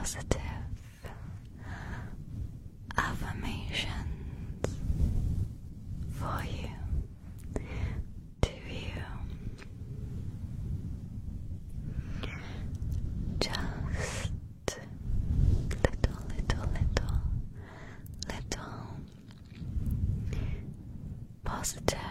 positive affirmations for you to you. Just little, little, little, little positive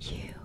You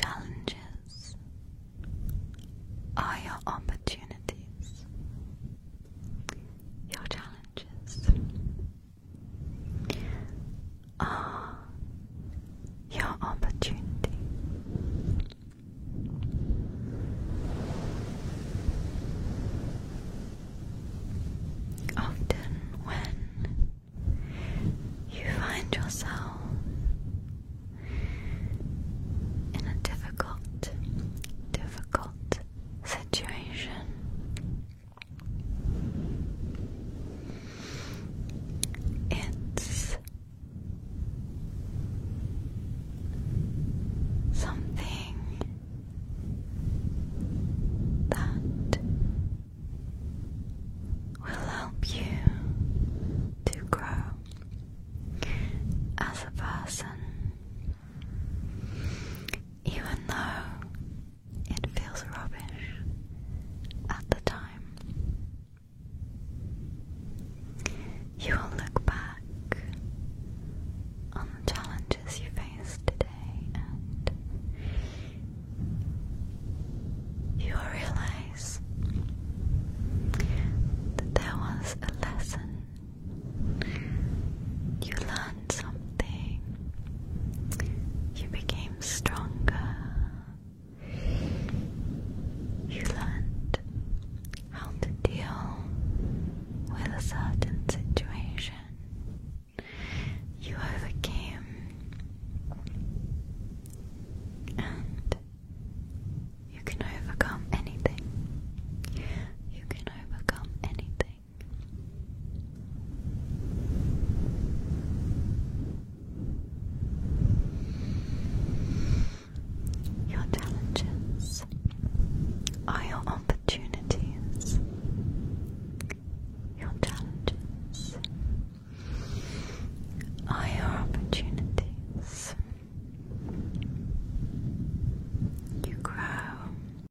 challenges are your opportunities. Your challenges are your opportunity. Often, when you find yourself